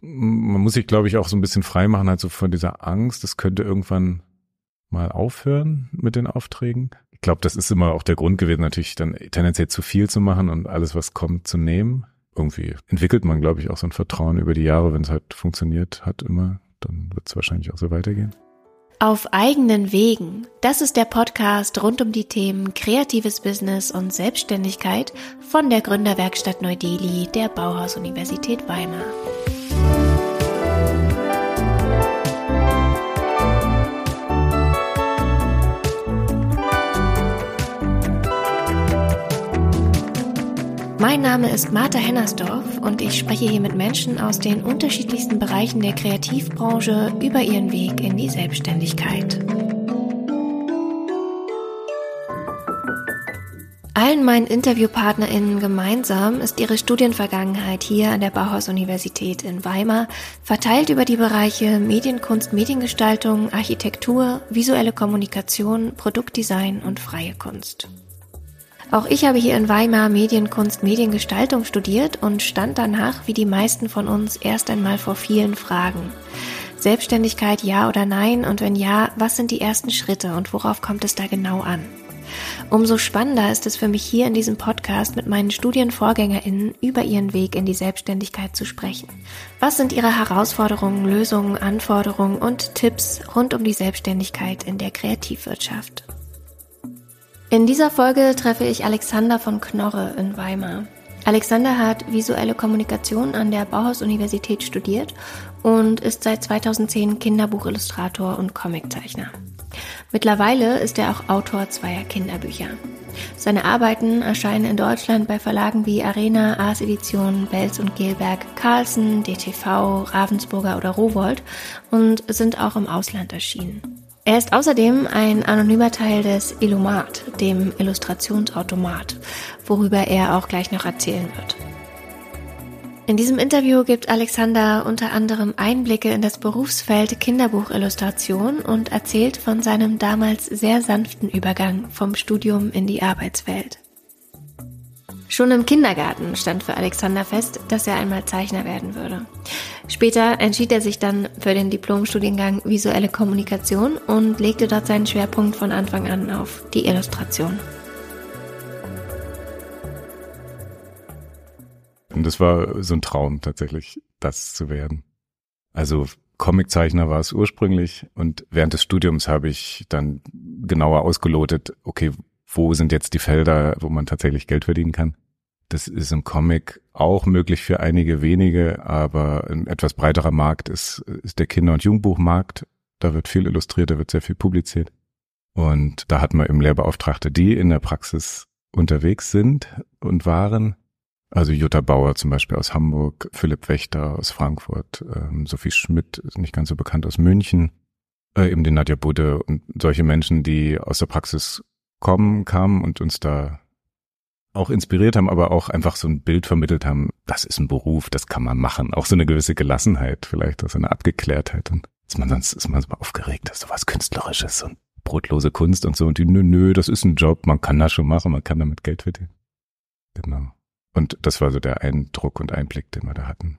man muss sich, glaube ich, auch so ein bisschen frei machen, halt so von dieser Angst. Das könnte irgendwann mal aufhören mit den Aufträgen. Ich glaube, das ist immer auch der Grund gewesen, natürlich dann tendenziell zu viel zu machen und alles, was kommt, zu nehmen. Irgendwie entwickelt man, glaube ich, auch so ein Vertrauen über die Jahre, wenn es halt funktioniert hat immer, dann wird es wahrscheinlich auch so weitergehen. Auf eigenen Wegen. Das ist der Podcast rund um die Themen kreatives Business und Selbstständigkeit von der Gründerwerkstatt Neu-Delhi der Bauhaus-Universität Weimar. Mein Name ist Martha Hennersdorf und ich spreche hier mit Menschen aus den unterschiedlichsten Bereichen der Kreativbranche über ihren Weg in die Selbstständigkeit. Allen meinen InterviewpartnerInnen gemeinsam ist ihre Studienvergangenheit hier an der Bauhaus-Universität in Weimar verteilt über die Bereiche Medienkunst, Mediengestaltung, Architektur, visuelle Kommunikation, Produktdesign und freie Kunst. Auch ich habe hier in Weimar Medienkunst, Mediengestaltung studiert und stand danach, wie die meisten von uns, erst einmal vor vielen Fragen. Selbstständigkeit ja oder nein und wenn ja, was sind die ersten Schritte und worauf kommt es da genau an? Umso spannender ist es für mich hier in diesem Podcast mit meinen Studienvorgängerinnen über ihren Weg in die Selbstständigkeit zu sprechen. Was sind ihre Herausforderungen, Lösungen, Anforderungen und Tipps rund um die Selbstständigkeit in der Kreativwirtschaft? In dieser Folge treffe ich Alexander von Knorre in Weimar. Alexander hat visuelle Kommunikation an der Bauhaus-Universität studiert und ist seit 2010 Kinderbuchillustrator und Comiczeichner. Mittlerweile ist er auch Autor zweier Kinderbücher. Seine Arbeiten erscheinen in Deutschland bei Verlagen wie Arena, Ars Edition, Belz und Gelberg, Carlsen, DTV, Ravensburger oder Rowold und sind auch im Ausland erschienen. Er ist außerdem ein anonymer Teil des Illumat, dem Illustrationsautomat, worüber er auch gleich noch erzählen wird. In diesem Interview gibt Alexander unter anderem Einblicke in das Berufsfeld Kinderbuchillustration und erzählt von seinem damals sehr sanften Übergang vom Studium in die Arbeitswelt. Schon im Kindergarten stand für Alexander fest, dass er einmal Zeichner werden würde. Später entschied er sich dann für den Diplomstudiengang Visuelle Kommunikation und legte dort seinen Schwerpunkt von Anfang an auf die Illustration. Und das war so ein Traum tatsächlich, das zu werden. Also Comiczeichner war es ursprünglich und während des Studiums habe ich dann genauer ausgelotet, okay, wo sind jetzt die Felder, wo man tatsächlich Geld verdienen kann. Das ist im Comic auch möglich für einige wenige, aber ein etwas breiterer Markt ist, ist der Kinder- und Jugendbuchmarkt. Da wird viel illustriert, da wird sehr viel publiziert. Und da hat man eben Lehrbeauftragte, die in der Praxis unterwegs sind und waren. Also Jutta Bauer zum Beispiel aus Hamburg, Philipp Wächter aus Frankfurt, ähm, Sophie Schmidt ist nicht ganz so bekannt aus München, äh, eben die Nadja Budde und solche Menschen, die aus der Praxis kommen, kamen und uns da auch inspiriert haben, aber auch einfach so ein Bild vermittelt haben, das ist ein Beruf, das kann man machen. Auch so eine gewisse Gelassenheit, vielleicht auch so eine Abgeklärtheit. Und ist man sonst ist man so aufgeregt, das ist so was Künstlerisches und brotlose Kunst und so. Und die, nö, nö, das ist ein Job, man kann das schon machen, man kann damit Geld verdienen. Genau. Und das war so der Eindruck und Einblick, den wir da hatten.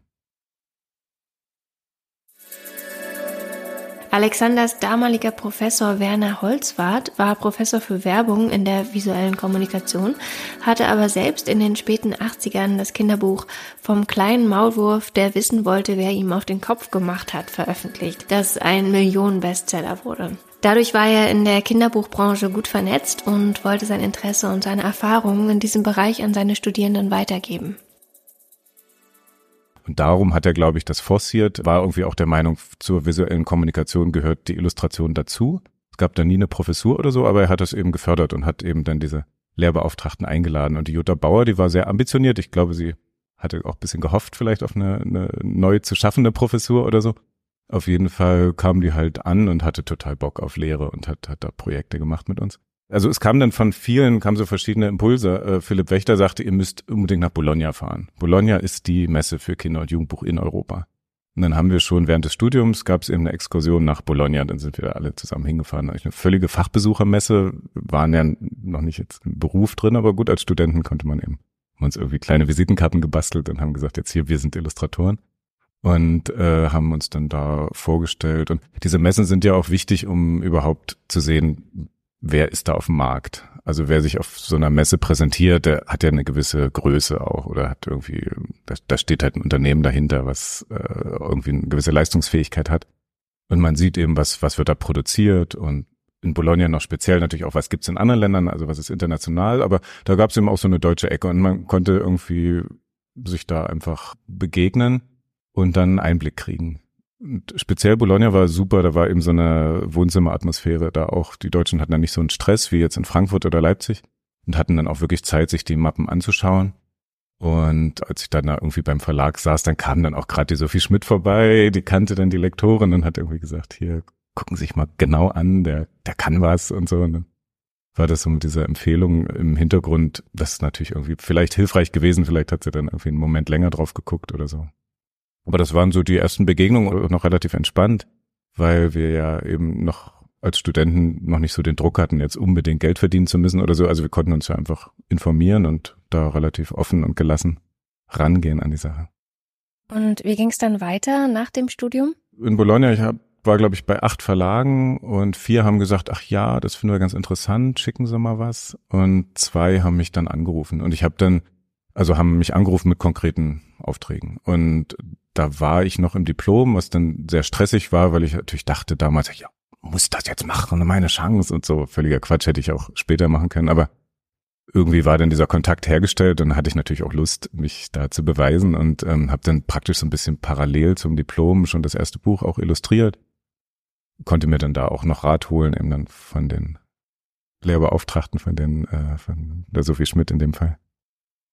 Alexanders damaliger Professor Werner Holzwart war Professor für Werbung in der visuellen Kommunikation, hatte aber selbst in den späten 80ern das Kinderbuch Vom kleinen Maulwurf, der wissen wollte, wer ihm auf den Kopf gemacht hat, veröffentlicht, das ein Millionen-Bestseller wurde. Dadurch war er in der Kinderbuchbranche gut vernetzt und wollte sein Interesse und seine Erfahrungen in diesem Bereich an seine Studierenden weitergeben. Und darum hat er, glaube ich, das forciert, war irgendwie auch der Meinung, zur visuellen Kommunikation gehört die Illustration dazu. Es gab da nie eine Professur oder so, aber er hat das eben gefördert und hat eben dann diese Lehrbeauftragten eingeladen. Und die Jutta Bauer, die war sehr ambitioniert. Ich glaube, sie hatte auch ein bisschen gehofft vielleicht auf eine, eine neu zu schaffende Professur oder so. Auf jeden Fall kam die halt an und hatte total Bock auf Lehre und hat, hat da Projekte gemacht mit uns. Also es kam dann von vielen, kamen so verschiedene Impulse. Äh, Philipp Wächter sagte, ihr müsst unbedingt nach Bologna fahren. Bologna ist die Messe für Kinder- und Jugendbuch in Europa. Und dann haben wir schon während des Studiums gab es eben eine Exkursion nach Bologna, dann sind wir alle zusammen hingefahren. Eine völlige Fachbesuchermesse, waren ja noch nicht jetzt im Beruf drin, aber gut, als Studenten konnte man eben uns irgendwie kleine Visitenkarten gebastelt und haben gesagt, jetzt hier, wir sind Illustratoren. und äh, haben uns dann da vorgestellt. Und diese Messen sind ja auch wichtig, um überhaupt zu sehen, wer ist da auf dem Markt. Also wer sich auf so einer Messe präsentiert, der hat ja eine gewisse Größe auch oder hat irgendwie, da, da steht halt ein Unternehmen dahinter, was äh, irgendwie eine gewisse Leistungsfähigkeit hat. Und man sieht eben, was, was wird da produziert und in Bologna noch speziell natürlich auch, was gibt's in anderen Ländern, also was ist international, aber da gab's eben auch so eine deutsche Ecke und man konnte irgendwie sich da einfach begegnen und dann Einblick kriegen. Und speziell Bologna war super, da war eben so eine Wohnzimmeratmosphäre, da auch die Deutschen hatten dann nicht so einen Stress wie jetzt in Frankfurt oder Leipzig und hatten dann auch wirklich Zeit, sich die Mappen anzuschauen. Und als ich dann da irgendwie beim Verlag saß, dann kam dann auch gerade die Sophie Schmidt vorbei, die kannte dann die Lektorin und hat irgendwie gesagt, hier, gucken Sie sich mal genau an, der, der kann was und so. Und dann war das so mit dieser Empfehlung im Hintergrund, das ist natürlich irgendwie vielleicht hilfreich gewesen, vielleicht hat sie dann irgendwie einen Moment länger drauf geguckt oder so. Aber das waren so die ersten Begegnungen noch relativ entspannt, weil wir ja eben noch als Studenten noch nicht so den Druck hatten, jetzt unbedingt Geld verdienen zu müssen oder so. Also wir konnten uns ja einfach informieren und da relativ offen und gelassen rangehen an die Sache. Und wie ging es dann weiter nach dem Studium? In Bologna, ich hab, war, glaube ich, bei acht Verlagen und vier haben gesagt, ach ja, das finden wir ganz interessant, schicken Sie mal was. Und zwei haben mich dann angerufen. Und ich habe dann, also haben mich angerufen mit konkreten Aufträgen. Und da war ich noch im Diplom, was dann sehr stressig war, weil ich natürlich dachte damals, ja, muss das jetzt machen, meine Chance und so. Völliger Quatsch hätte ich auch später machen können, aber irgendwie war dann dieser Kontakt hergestellt und hatte ich natürlich auch Lust, mich da zu beweisen und ähm, habe dann praktisch so ein bisschen parallel zum Diplom schon das erste Buch auch illustriert. Konnte mir dann da auch noch Rat holen, eben dann von den Lehrbeauftragten, von den, äh, von der Sophie Schmidt in dem Fall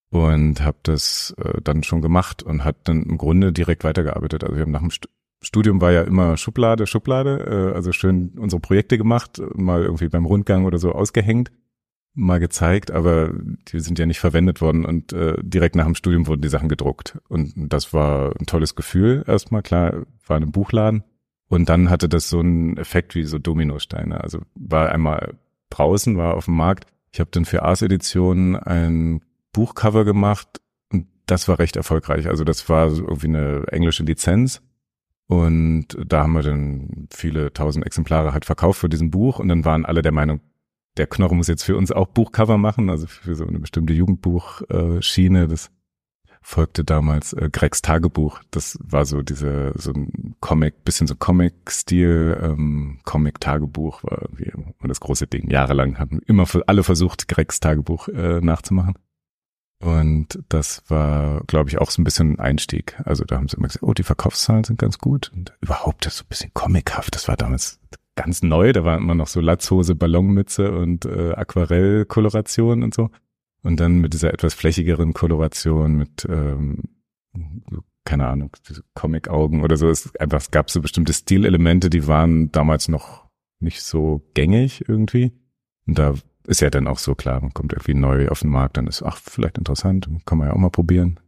und habe das äh, dann schon gemacht und hat dann im Grunde direkt weitergearbeitet. Also wir haben nach dem St Studium war ja immer Schublade, Schublade, äh, also schön unsere Projekte gemacht, mal irgendwie beim Rundgang oder so ausgehängt, mal gezeigt, aber die sind ja nicht verwendet worden und äh, direkt nach dem Studium wurden die Sachen gedruckt und das war ein tolles Gefühl. Erstmal klar, war in einem Buchladen und dann hatte das so einen Effekt wie so Dominosteine. Also war einmal draußen, war auf dem Markt. Ich habe dann für Ars Edition ein Buchcover gemacht und das war recht erfolgreich. Also das war irgendwie eine englische Lizenz und da haben wir dann viele tausend Exemplare halt verkauft für diesen Buch und dann waren alle der Meinung, der Knorr muss jetzt für uns auch Buchcover machen, also für so eine bestimmte Jugendbuchschiene. Das folgte damals äh, Gregs Tagebuch. Das war so diese so ein Comic, bisschen so Comic-Stil, ähm, Comic-Tagebuch war irgendwie das große Ding. Jahrelang hatten immer alle versucht, Gregs Tagebuch äh, nachzumachen. Und das war, glaube ich, auch so ein bisschen ein Einstieg. Also da haben sie immer gesagt, oh, die Verkaufszahlen sind ganz gut. Und überhaupt das so ein bisschen comichaft. Das war damals ganz neu. Da war immer noch so Latzhose, Ballonmütze und äh, Aquarellkoloration und so. Und dann mit dieser etwas flächigeren Koloration mit, ähm, keine Ahnung, Comic-Augen oder so. Es, einfach, es gab so bestimmte Stilelemente, die waren damals noch nicht so gängig irgendwie. Und da ist ja dann auch so klar, man kommt irgendwie neu auf den Markt, dann ist, ach, vielleicht interessant, kann man ja auch mal probieren.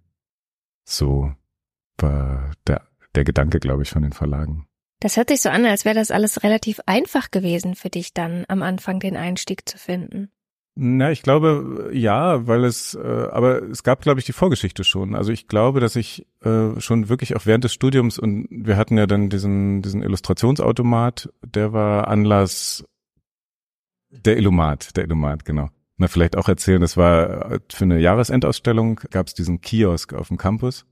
So war der, der Gedanke, glaube ich, von den Verlagen. Das hört sich so an, als wäre das alles relativ einfach gewesen für dich dann am Anfang den Einstieg zu finden. Na, ich glaube, ja, weil es, äh, aber es gab, glaube ich, die Vorgeschichte schon. Also ich glaube, dass ich äh, schon wirklich auch während des Studiums und wir hatten ja dann diesen, diesen Illustrationsautomat, der war Anlass, der Illumat, der Illumat, genau. Na, vielleicht auch erzählen, das war äh, für eine Jahresendausstellung, gab es diesen Kiosk auf dem Campus.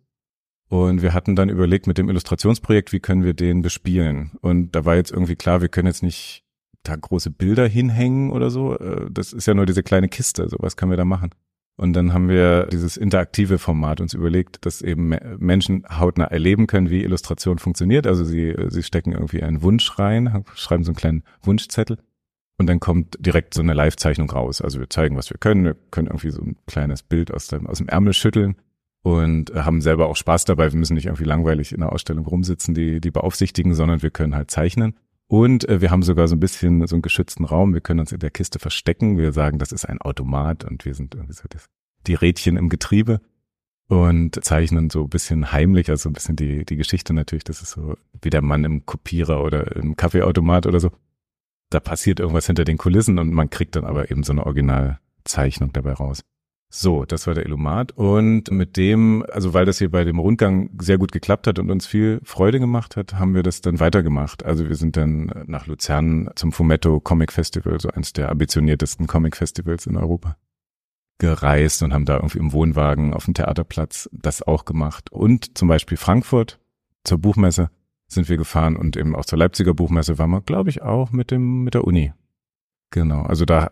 Und wir hatten dann überlegt mit dem Illustrationsprojekt, wie können wir den bespielen. Und da war jetzt irgendwie klar, wir können jetzt nicht da große Bilder hinhängen oder so. Äh, das ist ja nur diese kleine Kiste, so was können wir da machen. Und dann haben wir dieses interaktive Format uns überlegt, dass eben Menschen hautnah erleben können, wie Illustration funktioniert. Also sie, sie stecken irgendwie einen Wunsch rein, schreiben so einen kleinen Wunschzettel und dann kommt direkt so eine Live-Zeichnung raus. Also wir zeigen, was wir können. Wir können irgendwie so ein kleines Bild aus dem, aus dem Ärmel schütteln und haben selber auch Spaß dabei. Wir müssen nicht irgendwie langweilig in der Ausstellung rumsitzen, die, die beaufsichtigen, sondern wir können halt zeichnen. Und äh, wir haben sogar so ein bisschen so einen geschützten Raum. Wir können uns in der Kiste verstecken. Wir sagen, das ist ein Automat und wir sind irgendwie so das, die Rädchen im Getriebe und zeichnen so ein bisschen heimlich, also ein bisschen die, die Geschichte natürlich. Das ist so wie der Mann im Kopierer oder im Kaffeeautomat oder so da passiert irgendwas hinter den Kulissen und man kriegt dann aber eben so eine Originalzeichnung dabei raus. So, das war der Illumat. Und mit dem, also weil das hier bei dem Rundgang sehr gut geklappt hat und uns viel Freude gemacht hat, haben wir das dann weitergemacht. Also wir sind dann nach Luzern zum Fumetto Comic Festival, so eins der ambitioniertesten Comic Festivals in Europa gereist und haben da irgendwie im Wohnwagen auf dem Theaterplatz das auch gemacht. Und zum Beispiel Frankfurt zur Buchmesse sind wir gefahren und eben auch zur Leipziger Buchmesse waren wir, glaube ich, auch mit dem, mit der Uni. Genau. Also da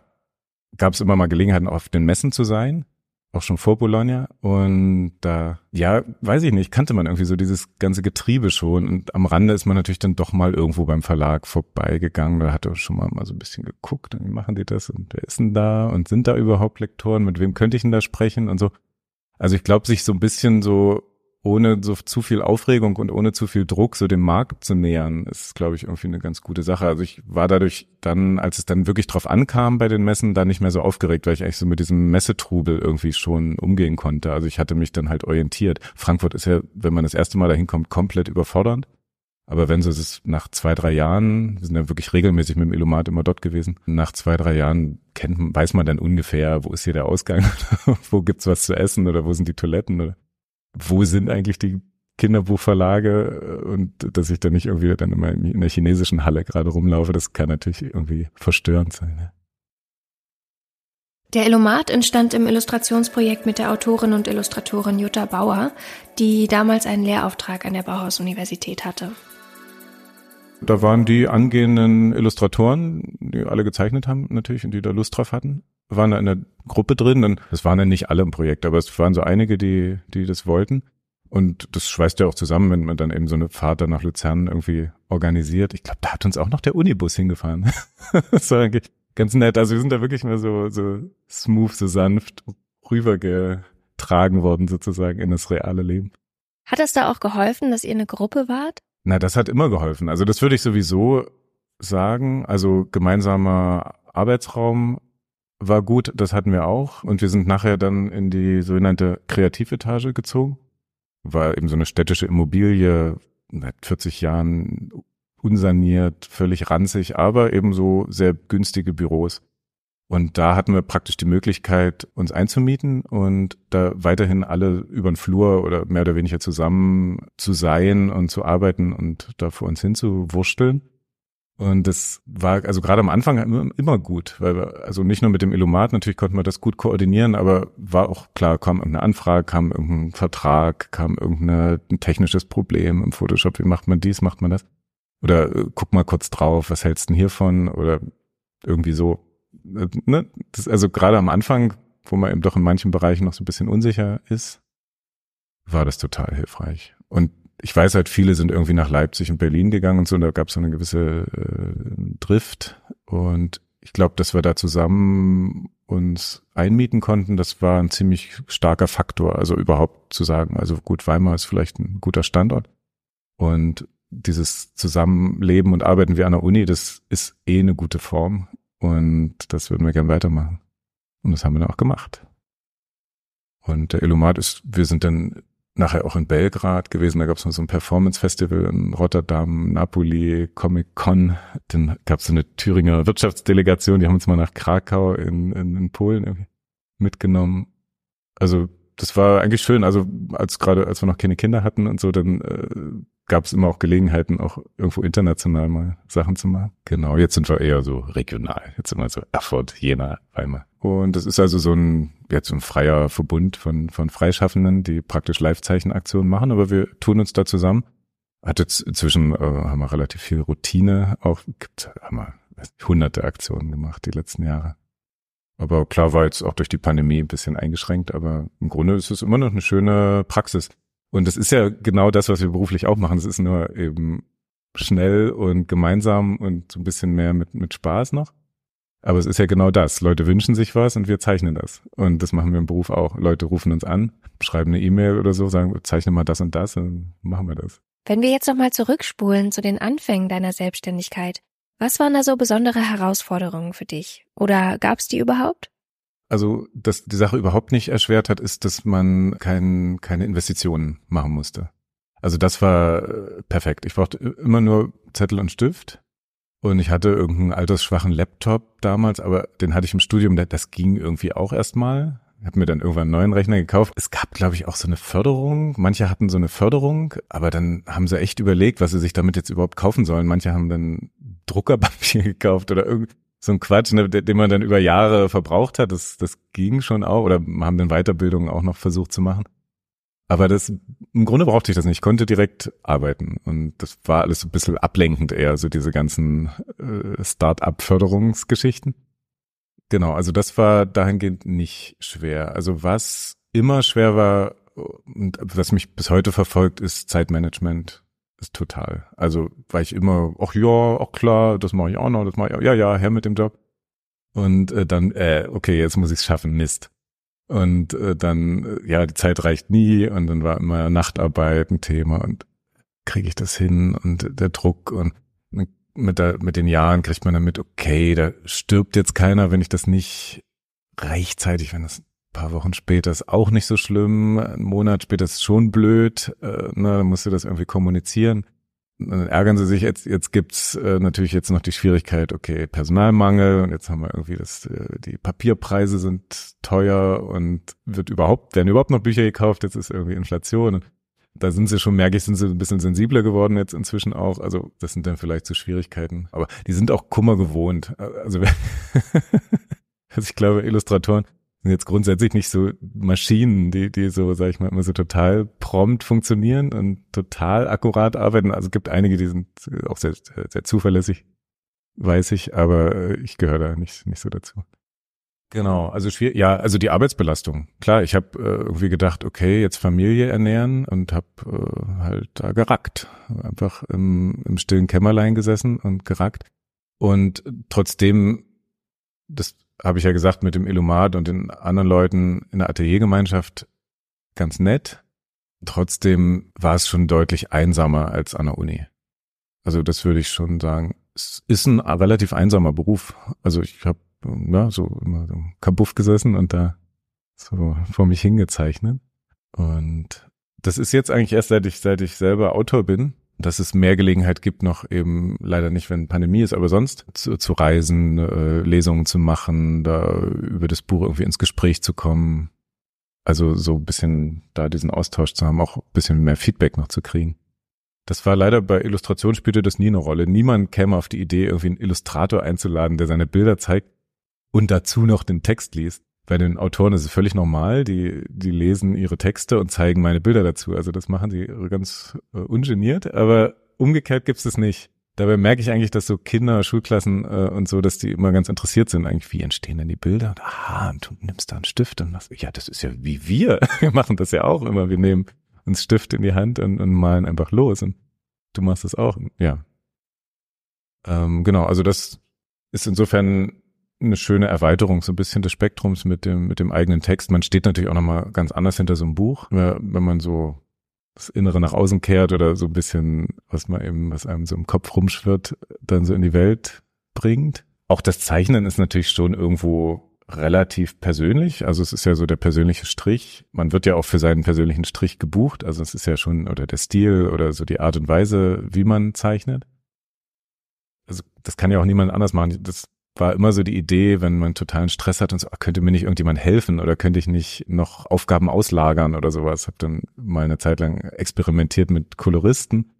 gab es immer mal Gelegenheiten, auf den Messen zu sein, auch schon vor Bologna. Und da, ja, weiß ich nicht, kannte man irgendwie so dieses ganze Getriebe schon. Und am Rande ist man natürlich dann doch mal irgendwo beim Verlag vorbeigegangen. Da hat er schon mal, mal so ein bisschen geguckt, wie machen die das und wer ist denn da und sind da überhaupt Lektoren? Mit wem könnte ich denn da sprechen und so. Also ich glaube, sich so ein bisschen so ohne so zu viel Aufregung und ohne zu viel Druck so dem Markt zu nähern, ist, glaube ich, irgendwie eine ganz gute Sache. Also ich war dadurch dann, als es dann wirklich drauf ankam bei den Messen, da nicht mehr so aufgeregt, weil ich eigentlich so mit diesem Messetrubel irgendwie schon umgehen konnte. Also ich hatte mich dann halt orientiert. Frankfurt ist ja, wenn man das erste Mal dahin kommt, komplett überfordernd. Aber wenn so ist es nach zwei, drei Jahren, wir sind ja wirklich regelmäßig mit dem Illumat immer dort gewesen, nach zwei, drei Jahren kennt, weiß man dann ungefähr, wo ist hier der Ausgang, wo gibt's was zu essen oder wo sind die Toiletten oder wo sind eigentlich die Kinderbuchverlage und dass ich dann nicht irgendwie dann immer in der chinesischen Halle gerade rumlaufe, das kann natürlich irgendwie verstörend sein. Ne? Der Illumat entstand im Illustrationsprojekt mit der Autorin und Illustratorin Jutta Bauer, die damals einen Lehrauftrag an der Bauhaus-Universität hatte. Da waren die angehenden Illustratoren, die alle gezeichnet haben natürlich und die da Lust drauf hatten waren da in der Gruppe drin. Und das waren ja nicht alle im Projekt, aber es waren so einige, die, die das wollten. Und das schweißt ja auch zusammen, wenn man dann eben so eine Fahrt dann nach Luzern irgendwie organisiert. Ich glaube, da hat uns auch noch der Unibus hingefahren. das war eigentlich ganz nett. Also wir sind da wirklich mal so, so smooth, so sanft rübergetragen worden sozusagen in das reale Leben. Hat es da auch geholfen, dass ihr eine Gruppe wart? Na, das hat immer geholfen. Also das würde ich sowieso sagen. Also gemeinsamer Arbeitsraum war gut, das hatten wir auch. Und wir sind nachher dann in die sogenannte Kreativetage gezogen. War eben so eine städtische Immobilie, seit 40 Jahren unsaniert, völlig ranzig, aber eben so sehr günstige Büros. Und da hatten wir praktisch die Möglichkeit, uns einzumieten und da weiterhin alle über den Flur oder mehr oder weniger zusammen zu sein und zu arbeiten und da vor uns hin zu wursteln. Und das war also gerade am Anfang immer gut, weil wir, also nicht nur mit dem Illumat, natürlich konnten wir das gut koordinieren, aber war auch klar, kam irgendeine Anfrage, kam irgendein Vertrag, kam irgendein technisches Problem im Photoshop, wie macht man dies, macht man das? Oder äh, guck mal kurz drauf, was hältst du denn hiervon? Oder irgendwie so. Äh, ne? Das, also gerade am Anfang, wo man eben doch in manchen Bereichen noch so ein bisschen unsicher ist, war das total hilfreich. Und ich weiß halt, viele sind irgendwie nach Leipzig und Berlin gegangen und so, und da gab es so eine gewisse äh, Drift. Und ich glaube, dass wir da zusammen uns einmieten konnten, das war ein ziemlich starker Faktor. Also überhaupt zu sagen, also gut, Weimar ist vielleicht ein guter Standort. Und dieses Zusammenleben und Arbeiten wie an der Uni, das ist eh eine gute Form. Und das würden wir gern weitermachen. Und das haben wir dann auch gemacht. Und der Illumat ist, wir sind dann nachher auch in Belgrad gewesen. Da gab es noch so ein Performance-Festival in Rotterdam, Napoli, Comic-Con. Dann gab es so eine Thüringer Wirtschaftsdelegation, die haben uns mal nach Krakau in, in, in Polen mitgenommen. Also das war eigentlich schön. Also als gerade als wir noch keine Kinder hatten und so, dann äh, gab es immer auch Gelegenheiten, auch irgendwo international mal Sachen zu machen. Genau, jetzt sind wir eher so regional. Jetzt sind wir so Erfurt, Jena, Weimar. Und das ist also so ein, jetzt so ein freier Verbund von, von Freischaffenden, die praktisch Live-Zeichenaktionen machen, aber wir tun uns da zusammen. Hat jetzt inzwischen äh, haben wir relativ viel Routine auch, gibt, haben wir hunderte Aktionen gemacht die letzten Jahre. Aber klar war jetzt auch durch die Pandemie ein bisschen eingeschränkt, aber im Grunde ist es immer noch eine schöne Praxis. Und das ist ja genau das, was wir beruflich auch machen. Es ist nur eben schnell und gemeinsam und so ein bisschen mehr mit, mit Spaß noch. Aber es ist ja genau das. Leute wünschen sich was und wir zeichnen das. Und das machen wir im Beruf auch. Leute rufen uns an, schreiben eine E-Mail oder so, sagen, zeichne mal das und das und machen wir das. Wenn wir jetzt nochmal zurückspulen zu den Anfängen deiner Selbstständigkeit, was waren da so besondere Herausforderungen für dich? Oder gab es die überhaupt? Also, dass die Sache überhaupt nicht erschwert hat, ist, dass man kein, keine Investitionen machen musste. Also das war äh, perfekt. Ich brauchte immer nur Zettel und Stift und ich hatte irgendeinen altersschwachen Laptop damals, aber den hatte ich im Studium, das ging irgendwie auch erstmal. habe mir dann irgendwann einen neuen Rechner gekauft. Es gab, glaube ich, auch so eine Förderung. Manche hatten so eine Förderung, aber dann haben sie echt überlegt, was sie sich damit jetzt überhaupt kaufen sollen. Manche haben dann Druckerpapier gekauft oder irgend so ein Quatsch, ne, den man dann über Jahre verbraucht hat. Das, das ging schon auch oder haben dann Weiterbildungen auch noch versucht zu machen. Aber das, im Grunde brauchte ich das nicht. Ich konnte direkt arbeiten. Und das war alles so ein bisschen ablenkend eher, so diese ganzen äh, Start-up-Förderungsgeschichten. Genau, also das war dahingehend nicht schwer. Also was immer schwer war und was mich bis heute verfolgt, ist Zeitmanagement. Ist total. Also war ich immer, ach ja, auch klar, das mache ich auch noch, das mache ich auch, ja, ja, her mit dem Job. Und äh, dann, äh, okay, jetzt muss ich es schaffen, Mist. Und äh, dann, äh, ja, die Zeit reicht nie und dann war immer Nachtarbeit ein Thema und kriege ich das hin und der Druck und mit, der, mit den Jahren kriegt man damit, okay, da stirbt jetzt keiner, wenn ich das nicht rechtzeitig, wenn das paar Wochen später ist auch nicht so schlimm, ein Monat später ist schon blöd, äh, ne, dann musst du das irgendwie kommunizieren. dann ärgern sie sich, jetzt, jetzt gibt's äh, natürlich jetzt noch die Schwierigkeit, okay, Personalmangel und jetzt haben wir irgendwie das, äh, die Papierpreise sind teuer und wird überhaupt, werden überhaupt noch Bücher gekauft, jetzt ist irgendwie Inflation da sind sie schon, merke ich, sind sie ein bisschen sensibler geworden jetzt inzwischen auch. Also das sind dann vielleicht so Schwierigkeiten. Aber die sind auch Kummer gewohnt. Also, also ich glaube, Illustratoren sind jetzt grundsätzlich nicht so Maschinen, die, die so, sag ich mal, immer so total prompt funktionieren und total akkurat arbeiten. Also es gibt einige, die sind auch sehr, sehr zuverlässig, weiß ich, aber ich gehöre da nicht, nicht so dazu. Genau, also schwierig, ja, also die Arbeitsbelastung. Klar, ich habe äh, irgendwie gedacht, okay, jetzt Familie ernähren und habe äh, halt da gerackt. Einfach im, im stillen Kämmerlein gesessen und gerackt. Und trotzdem, das habe ich ja gesagt, mit dem Illumat und den anderen Leuten in der Ateliergemeinschaft ganz nett. Trotzdem war es schon deutlich einsamer als an der Uni. Also das würde ich schon sagen. Es ist ein relativ einsamer Beruf. Also ich habe ja, so immer so Kabuff gesessen und da so vor mich hingezeichnet. Und das ist jetzt eigentlich erst seit ich, seit ich selber Autor bin, dass es mehr Gelegenheit gibt, noch eben leider nicht, wenn Pandemie ist, aber sonst zu, zu reisen, äh, Lesungen zu machen, da über das Buch irgendwie ins Gespräch zu kommen. Also so ein bisschen da diesen Austausch zu haben, auch ein bisschen mehr Feedback noch zu kriegen. Das war leider bei Illustration spielte das nie eine Rolle. Niemand käme auf die Idee, irgendwie einen Illustrator einzuladen, der seine Bilder zeigt und dazu noch den Text liest. Bei den Autoren ist es völlig normal, die, die lesen ihre Texte und zeigen meine Bilder dazu. Also das machen sie ganz äh, ungeniert, aber umgekehrt gibt's es nicht. Dabei merke ich eigentlich, dass so Kinder, Schulklassen äh, und so, dass die immer ganz interessiert sind, eigentlich, wie entstehen denn die Bilder? Und, aha, und du nimmst da einen Stift und was, ja, das ist ja wie wir. Wir machen das ja auch immer. Wir nehmen uns Stift in die Hand und, und malen einfach los. Und du machst das auch. Ja. Ähm, genau, also das ist insofern eine schöne Erweiterung so ein bisschen des Spektrums mit dem mit dem eigenen Text. Man steht natürlich auch nochmal ganz anders hinter so einem Buch, wenn man so das Innere nach außen kehrt oder so ein bisschen, was man eben, was einem so im Kopf rumschwirrt, dann so in die Welt bringt. Auch das Zeichnen ist natürlich schon irgendwo relativ persönlich. Also es ist ja so der persönliche Strich. Man wird ja auch für seinen persönlichen Strich gebucht. Also es ist ja schon, oder der Stil oder so die Art und Weise, wie man zeichnet. Also das kann ja auch niemand anders machen. Das war immer so die Idee, wenn man totalen Stress hat und so, ah, könnte mir nicht irgendjemand helfen oder könnte ich nicht noch Aufgaben auslagern oder sowas. Hab dann mal eine Zeit lang experimentiert mit Koloristen,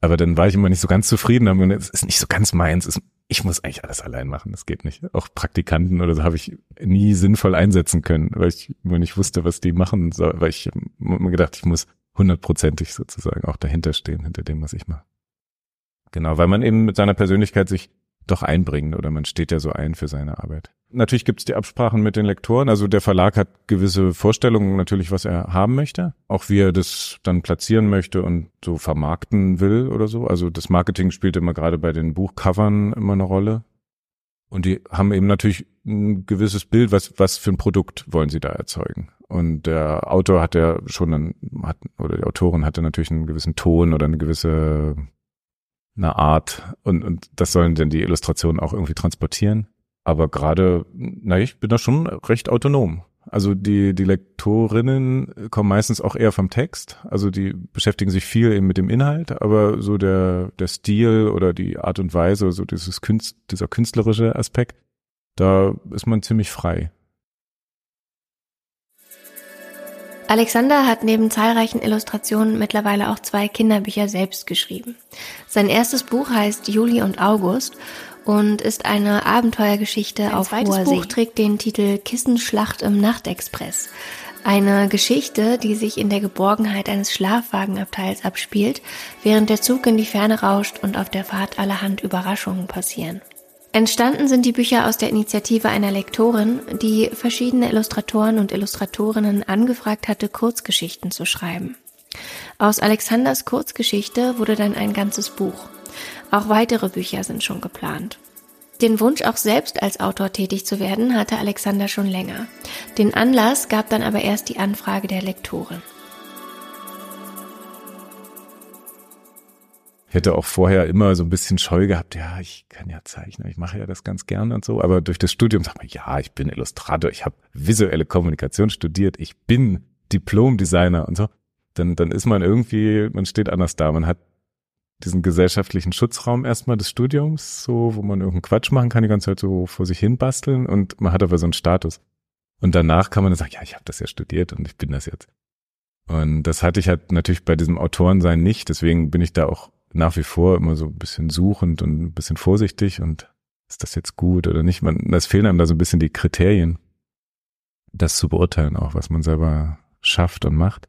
aber dann war ich immer nicht so ganz zufrieden. Und es ist nicht so ganz meins. ich muss eigentlich alles allein machen. Das geht nicht. Auch Praktikanten oder so habe ich nie sinnvoll einsetzen können, weil ich immer nicht wusste, was die machen soll, weil ich mir gedacht, ich muss hundertprozentig sozusagen auch dahinter stehen, hinter dem, was ich mache. Genau, weil man eben mit seiner Persönlichkeit sich doch einbringen oder man steht ja so ein für seine Arbeit. Natürlich gibt es die Absprachen mit den Lektoren. Also der Verlag hat gewisse Vorstellungen natürlich, was er haben möchte. Auch wie er das dann platzieren möchte und so vermarkten will oder so. Also das Marketing spielt immer gerade bei den Buchcovern immer eine Rolle. Und die haben eben natürlich ein gewisses Bild, was, was für ein Produkt wollen sie da erzeugen. Und der Autor hat ja schon einen, hat, oder die Autorin hatte natürlich einen gewissen Ton oder eine gewisse eine Art und, und das sollen denn die Illustrationen auch irgendwie transportieren. Aber gerade, na, ich bin da schon recht autonom. Also die, die Lektorinnen kommen meistens auch eher vom Text. Also die beschäftigen sich viel eben mit dem Inhalt, aber so der, der Stil oder die Art und Weise, so dieses Künst, dieser künstlerische Aspekt, da ist man ziemlich frei. Alexander hat neben zahlreichen Illustrationen mittlerweile auch zwei Kinderbücher selbst geschrieben. Sein erstes Buch heißt Juli und August und ist eine Abenteuergeschichte Ein auf hoher Buch See. trägt den Titel Kissenschlacht im Nachtexpress. Eine Geschichte, die sich in der Geborgenheit eines Schlafwagenabteils abspielt, während der Zug in die Ferne rauscht und auf der Fahrt allerhand Überraschungen passieren. Entstanden sind die Bücher aus der Initiative einer Lektorin, die verschiedene Illustratoren und Illustratorinnen angefragt hatte, Kurzgeschichten zu schreiben. Aus Alexanders Kurzgeschichte wurde dann ein ganzes Buch. Auch weitere Bücher sind schon geplant. Den Wunsch, auch selbst als Autor tätig zu werden, hatte Alexander schon länger. Den Anlass gab dann aber erst die Anfrage der Lektorin. Hätte auch vorher immer so ein bisschen Scheu gehabt, ja, ich kann ja zeichnen, ich mache ja das ganz gerne und so, aber durch das Studium sagt man, ja, ich bin Illustrator, ich habe visuelle Kommunikation studiert, ich bin Diplom-Designer und so, dann, dann ist man irgendwie, man steht anders da, man hat diesen gesellschaftlichen Schutzraum erstmal des Studiums, so, wo man irgendeinen Quatsch machen kann, die ganze Zeit so vor sich hin basteln und man hat aber so einen Status. Und danach kann man dann sagen, ja, ich habe das ja studiert und ich bin das jetzt. Und das hatte ich halt natürlich bei diesem Autorensein nicht, deswegen bin ich da auch nach wie vor immer so ein bisschen suchend und ein bisschen vorsichtig und ist das jetzt gut oder nicht? Man, das fehlen einem da so ein bisschen die Kriterien, das zu beurteilen auch, was man selber schafft und macht.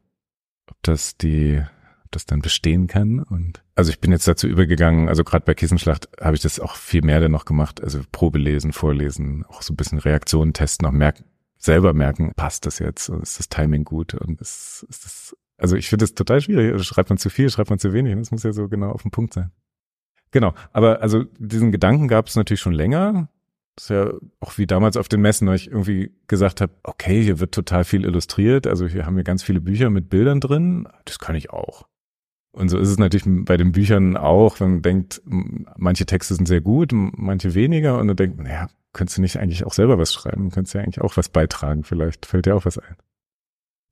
Ob das die, ob das dann bestehen kann und also ich bin jetzt dazu übergegangen, also gerade bei Kissenschlacht habe ich das auch viel mehr dann noch gemacht, also Probe lesen, vorlesen, auch so ein bisschen Reaktionen testen, auch merken, selber merken, passt das jetzt, ist das Timing gut und ist, ist das also ich finde es total schwierig. Also schreibt man zu viel, schreibt man zu wenig. Das muss ja so genau auf den Punkt sein. Genau. Aber also diesen Gedanken gab es natürlich schon länger. Das ist ja auch wie damals auf den Messen, weil ich irgendwie gesagt habe, okay, hier wird total viel illustriert. Also hier haben wir ganz viele Bücher mit Bildern drin. Das kann ich auch. Und so ist es natürlich bei den Büchern auch, wenn man denkt, manche Texte sind sehr gut, manche weniger. Und du denkst, naja, könntest du nicht eigentlich auch selber was schreiben? Könntest du ja eigentlich auch was beitragen? Vielleicht fällt dir auch was ein.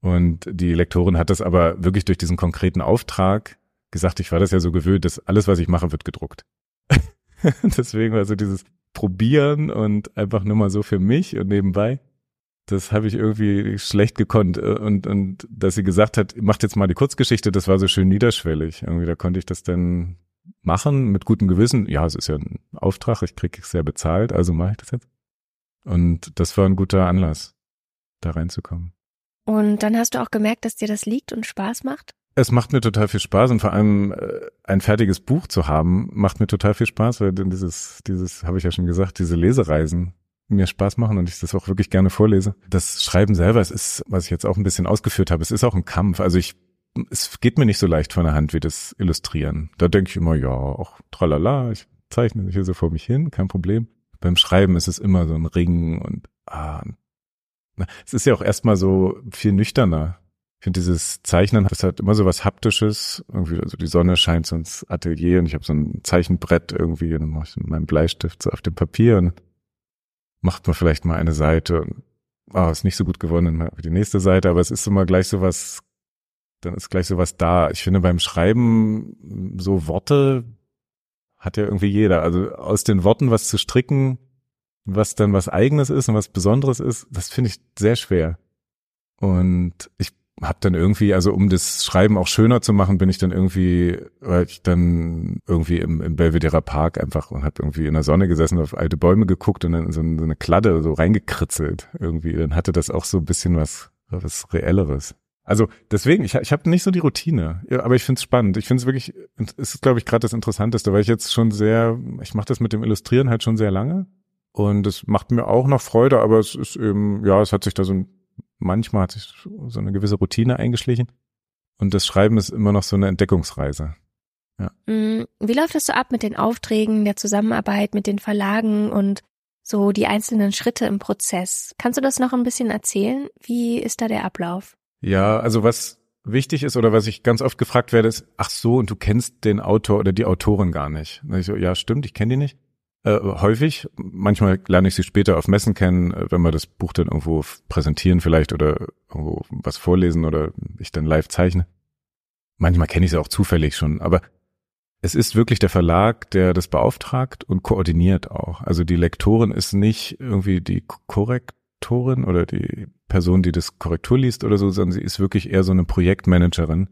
Und die Lektorin hat das aber wirklich durch diesen konkreten Auftrag gesagt, ich war das ja so gewöhnt, dass alles, was ich mache, wird gedruckt. Deswegen war so dieses Probieren und einfach nur mal so für mich und nebenbei, das habe ich irgendwie schlecht gekonnt. Und, und dass sie gesagt hat, macht jetzt mal die Kurzgeschichte, das war so schön niederschwellig. Irgendwie, da konnte ich das dann machen mit gutem Gewissen. Ja, es ist ja ein Auftrag, ich kriege es sehr bezahlt, also mache ich das jetzt. Und das war ein guter Anlass, da reinzukommen. Und dann hast du auch gemerkt, dass dir das liegt und Spaß macht? Es macht mir total viel Spaß und vor allem äh, ein fertiges Buch zu haben, macht mir total viel Spaß, weil dieses, dieses, habe ich ja schon gesagt, diese Lesereisen mir Spaß machen und ich das auch wirklich gerne vorlese. Das Schreiben selber, es ist, was ich jetzt auch ein bisschen ausgeführt habe, es ist auch ein Kampf. Also ich, es geht mir nicht so leicht von der Hand wie das Illustrieren. Da denke ich immer, ja, auch tralala, ich zeichne hier so vor mich hin, kein Problem. Beim Schreiben ist es immer so ein Ring und ah, es ist ja auch erstmal so viel nüchterner. Ich finde dieses Zeichnen, das hat immer so was Haptisches. Irgendwie, also die Sonne scheint so ins Atelier und ich habe so ein Zeichenbrett irgendwie und dann mache ich meinen Bleistift so auf dem Papier und macht man vielleicht mal eine Seite und ah, oh, ist nicht so gut geworden, dann mal die nächste Seite, aber es ist immer gleich so was, dann ist gleich so was da. Ich finde beim Schreiben so Worte hat ja irgendwie jeder. Also aus den Worten was zu stricken, was dann was eigenes ist und was Besonderes ist, das finde ich sehr schwer. Und ich habe dann irgendwie, also um das Schreiben auch schöner zu machen, bin ich dann irgendwie, weil ich dann irgendwie im, im Belvedere Park einfach und habe irgendwie in der Sonne gesessen, auf alte Bäume geguckt und dann so, so eine Kladde so reingekritzelt irgendwie. Dann hatte das auch so ein bisschen was, was Reelleres. Also deswegen, ich, ich habe nicht so die Routine, ja, aber ich finde es spannend. Ich finde es wirklich, es ist, glaube ich, gerade das Interessanteste, weil ich jetzt schon sehr, ich mache das mit dem Illustrieren halt schon sehr lange und es macht mir auch noch Freude, aber es ist eben, ja, es hat sich da so ein, manchmal hat sich so eine gewisse Routine eingeschlichen. Und das Schreiben ist immer noch so eine Entdeckungsreise. Ja. Mm, wie läuft das so ab mit den Aufträgen, der Zusammenarbeit mit den Verlagen und so die einzelnen Schritte im Prozess? Kannst du das noch ein bisschen erzählen? Wie ist da der Ablauf? Ja, also was wichtig ist oder was ich ganz oft gefragt werde, ist, ach so, und du kennst den Autor oder die Autorin gar nicht. Und ich so, ja, stimmt, ich kenne die nicht. Äh, häufig. Manchmal lerne ich sie später auf Messen kennen, äh, wenn wir das Buch dann irgendwo präsentieren vielleicht oder irgendwo was vorlesen oder ich dann live zeichne. Manchmal kenne ich sie auch zufällig schon, aber es ist wirklich der Verlag, der das beauftragt und koordiniert auch. Also die Lektorin ist nicht irgendwie die Korrektorin oder die Person, die das Korrektur liest oder so, sondern sie ist wirklich eher so eine Projektmanagerin,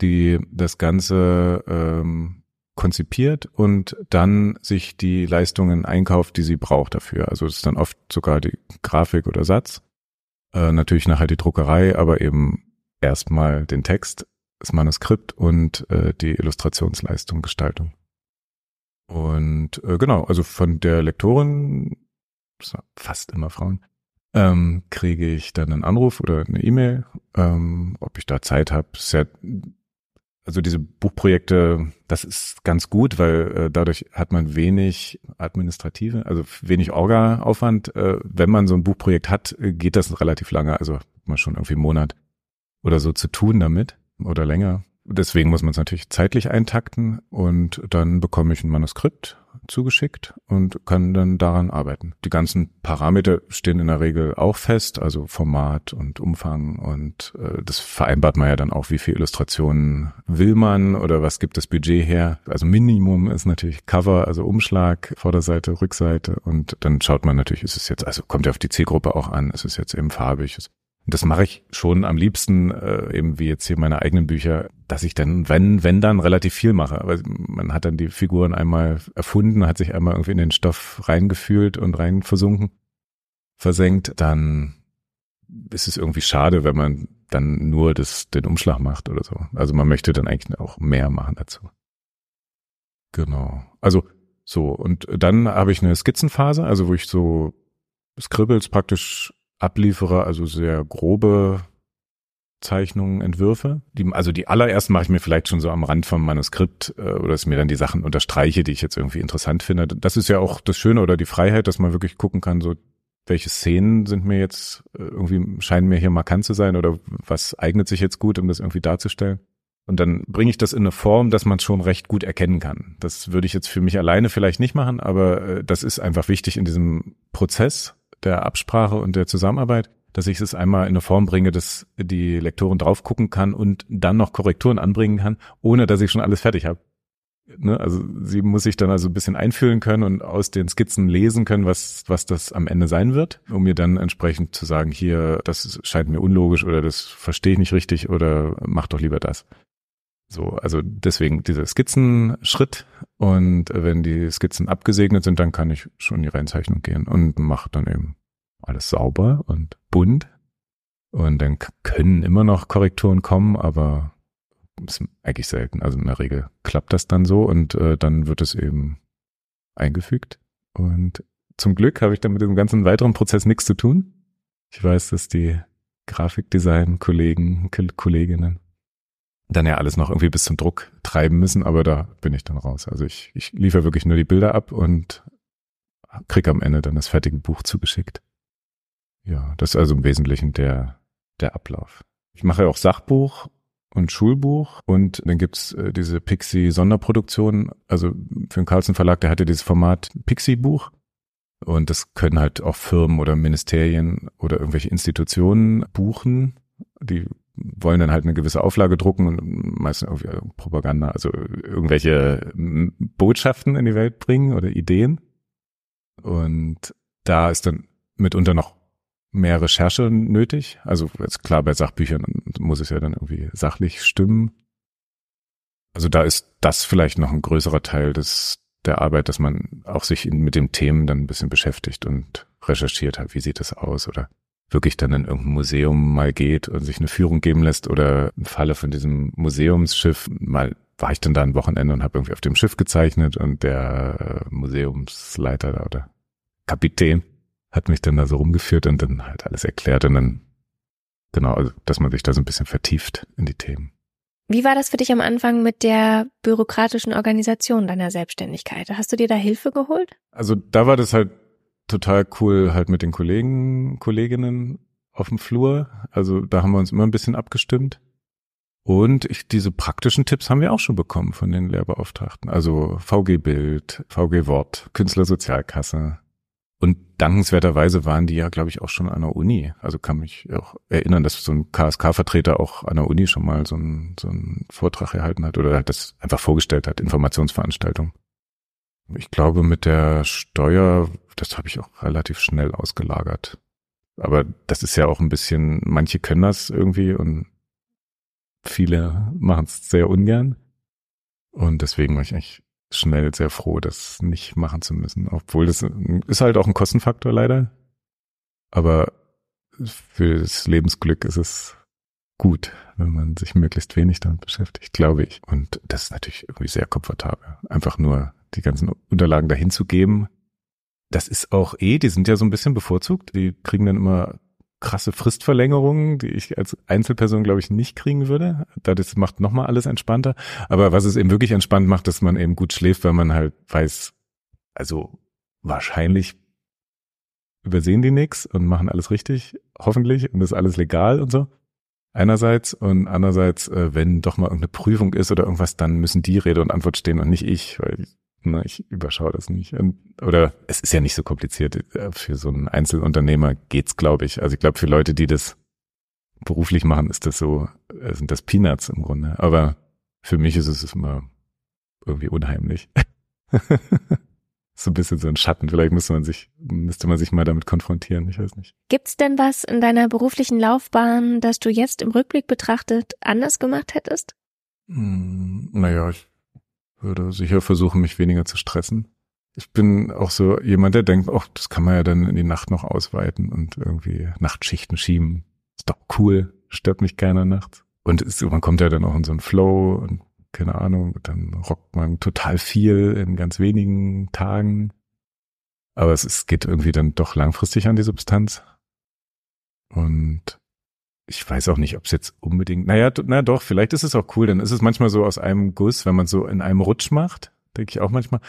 die das Ganze ähm, konzipiert und dann sich die Leistungen einkauft, die sie braucht dafür. Also es ist dann oft sogar die Grafik oder Satz, äh, natürlich nachher die Druckerei, aber eben erstmal den Text, das Manuskript und äh, die Illustrationsleistung, Gestaltung. Und äh, genau, also von der Lektorin, fast immer Frauen, ähm, kriege ich dann einen Anruf oder eine E-Mail, ähm, ob ich da Zeit habe. Sehr, also diese Buchprojekte, das ist ganz gut, weil äh, dadurch hat man wenig administrative, also wenig Orga-Aufwand. Äh, wenn man so ein Buchprojekt hat, geht das relativ lange, also mal schon irgendwie einen Monat oder so zu tun damit oder länger. Deswegen muss man es natürlich zeitlich eintakten und dann bekomme ich ein Manuskript zugeschickt und kann dann daran arbeiten. Die ganzen Parameter stehen in der Regel auch fest, also Format und Umfang und äh, das vereinbart man ja dann auch, wie viel Illustrationen will man oder was gibt das Budget her. Also Minimum ist natürlich Cover, also Umschlag, Vorderseite, Rückseite und dann schaut man natürlich, ist es jetzt, also kommt ja auf die Zielgruppe auch an, ist es jetzt eben farbig, das mache ich schon am liebsten, äh, eben wie jetzt hier meine eigenen Bücher, dass ich dann, wenn, wenn dann relativ viel mache. Aber man hat dann die Figuren einmal erfunden, hat sich einmal irgendwie in den Stoff reingefühlt und rein versunken, versenkt, dann ist es irgendwie schade, wenn man dann nur das, den Umschlag macht oder so. Also man möchte dann eigentlich auch mehr machen dazu. Genau. Also so, und dann habe ich eine Skizzenphase, also wo ich so Scribbles praktisch abliefere, also sehr grobe Zeichnungen, Entwürfe. Die, also die allerersten mache ich mir vielleicht schon so am Rand vom Manuskript äh, oder dass ich mir dann die Sachen unterstreiche, die ich jetzt irgendwie interessant finde. Das ist ja auch das Schöne oder die Freiheit, dass man wirklich gucken kann, so welche Szenen sind mir jetzt äh, irgendwie scheinen mir hier markant zu sein oder was eignet sich jetzt gut, um das irgendwie darzustellen. Und dann bringe ich das in eine Form, dass man es schon recht gut erkennen kann. Das würde ich jetzt für mich alleine vielleicht nicht machen, aber äh, das ist einfach wichtig in diesem Prozess der Absprache und der Zusammenarbeit, dass ich es einmal in eine Form bringe, dass die Lektorin drauf gucken kann und dann noch Korrekturen anbringen kann, ohne dass ich schon alles fertig habe. Ne? Also sie muss sich dann also ein bisschen einfühlen können und aus den Skizzen lesen können, was, was das am Ende sein wird, um mir dann entsprechend zu sagen, hier, das scheint mir unlogisch oder das verstehe ich nicht richtig oder mach doch lieber das. So, also deswegen dieser Skizzenschritt und wenn die Skizzen abgesegnet sind, dann kann ich schon in die Reinzeichnung gehen und mache dann eben alles sauber und bunt. Und dann können immer noch Korrekturen kommen, aber ist eigentlich selten. Also in der Regel klappt das dann so und äh, dann wird es eben eingefügt. Und zum Glück habe ich dann mit dem ganzen weiteren Prozess nichts zu tun. Ich weiß, dass die Grafikdesign-Kollegen, Kolleginnen dann ja alles noch irgendwie bis zum Druck treiben müssen, aber da bin ich dann raus. Also ich, ich liefere wirklich nur die Bilder ab und krieg am Ende dann das fertige Buch zugeschickt. Ja, das ist also im Wesentlichen der, der Ablauf. Ich mache auch Sachbuch und Schulbuch und dann gibt's äh, diese Pixie Sonderproduktion, also für den Carlsen Verlag, der hatte dieses Format Pixie Buch und das können halt auch Firmen oder Ministerien oder irgendwelche Institutionen buchen, die wollen dann halt eine gewisse Auflage drucken und meistens irgendwie Propaganda, also irgendwelche Botschaften in die Welt bringen oder Ideen. Und da ist dann mitunter noch mehr Recherche nötig. Also jetzt klar, bei Sachbüchern muss es ja dann irgendwie sachlich stimmen. Also da ist das vielleicht noch ein größerer Teil des, der Arbeit, dass man auch sich mit dem Themen dann ein bisschen beschäftigt und recherchiert hat, wie sieht das aus oder wirklich dann in irgendein Museum mal geht und sich eine Führung geben lässt oder im Falle von diesem Museumsschiff mal war ich dann da ein Wochenende und habe irgendwie auf dem Schiff gezeichnet und der äh, Museumsleiter da oder Kapitän hat mich dann da so rumgeführt und dann halt alles erklärt und dann genau, also, dass man sich da so ein bisschen vertieft in die Themen. Wie war das für dich am Anfang mit der bürokratischen Organisation deiner Selbstständigkeit? Hast du dir da Hilfe geholt? Also da war das halt total cool halt mit den Kollegen, Kolleginnen auf dem Flur. Also da haben wir uns immer ein bisschen abgestimmt. Und ich, diese praktischen Tipps haben wir auch schon bekommen von den Lehrbeauftragten. Also VG Bild, VG Wort, Künstlersozialkasse. Und dankenswerterweise waren die ja, glaube ich, auch schon an der Uni. Also kann mich auch erinnern, dass so ein KSK-Vertreter auch an der Uni schon mal so einen, so einen Vortrag erhalten hat oder das einfach vorgestellt hat, Informationsveranstaltung. Ich glaube, mit der Steuer, das habe ich auch relativ schnell ausgelagert. Aber das ist ja auch ein bisschen, manche können das irgendwie und viele machen es sehr ungern. Und deswegen war ich eigentlich schnell sehr froh, das nicht machen zu müssen. Obwohl das ist halt auch ein Kostenfaktor leider. Aber für das Lebensglück ist es gut, wenn man sich möglichst wenig damit beschäftigt, glaube ich. Und das ist natürlich irgendwie sehr komfortabel. Einfach nur die ganzen Unterlagen dahin zu geben. Das ist auch eh, die sind ja so ein bisschen bevorzugt. Die kriegen dann immer krasse Fristverlängerungen, die ich als Einzelperson, glaube ich, nicht kriegen würde. Das macht nochmal alles entspannter. Aber was es eben wirklich entspannt macht, dass man eben gut schläft, weil man halt weiß, also wahrscheinlich übersehen die nichts und machen alles richtig, hoffentlich, und ist alles legal und so. Einerseits und andererseits, äh, wenn doch mal irgendeine Prüfung ist oder irgendwas, dann müssen die Rede und Antwort stehen und nicht ich, weil na, ich überschaue das nicht. Und, oder es ist ja nicht so kompliziert. Äh, für so einen Einzelunternehmer geht's, glaube ich. Also ich glaube, für Leute, die das beruflich machen, ist das so, äh, sind das Peanuts im Grunde. Aber für mich ist es immer irgendwie unheimlich. so ein bisschen so ein Schatten. Vielleicht müsste man sich, müsste man sich mal damit konfrontieren. Ich weiß nicht. Gibt's denn was in deiner beruflichen Laufbahn, das du jetzt im Rückblick betrachtet anders gemacht hättest? Hm, naja, ich würde sicher versuchen, mich weniger zu stressen. Ich bin auch so jemand, der denkt, ach, das kann man ja dann in die Nacht noch ausweiten und irgendwie Nachtschichten schieben. Ist doch cool, stört mich keiner nachts. Und ist, man kommt ja dann auch in so einen Flow und keine Ahnung, dann rockt man total viel in ganz wenigen Tagen. Aber es, es geht irgendwie dann doch langfristig an die Substanz. Und ich weiß auch nicht, ob es jetzt unbedingt, naja, na doch, vielleicht ist es auch cool, dann ist es manchmal so aus einem Guss, wenn man so in einem Rutsch macht, denke ich auch manchmal,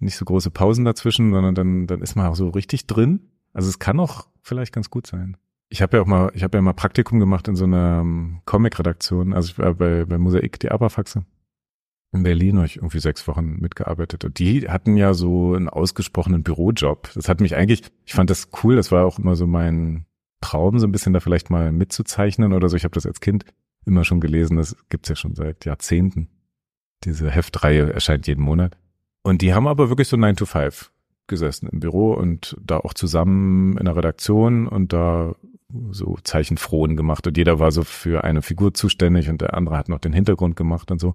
nicht so große Pausen dazwischen, sondern dann, dann ist man auch so richtig drin. Also es kann auch vielleicht ganz gut sein. Ich habe ja auch mal, ich habe ja mal Praktikum gemacht in so einer um, Comic-Redaktion, also ich war bei, bei Mosaik, die Aberfaxe in Berlin habe ich irgendwie sechs Wochen mitgearbeitet. Und die hatten ja so einen ausgesprochenen Bürojob. Das hat mich eigentlich, ich fand das cool, das war auch immer so mein Traum, so ein bisschen da vielleicht mal mitzuzeichnen oder so. Ich habe das als Kind immer schon gelesen, das gibt's ja schon seit Jahrzehnten. Diese Heftreihe erscheint jeden Monat. Und die haben aber wirklich so 9 to 5 gesessen im Büro und da auch zusammen in der Redaktion und da so Zeichenfrohen gemacht. Und jeder war so für eine Figur zuständig und der andere hat noch den Hintergrund gemacht und so.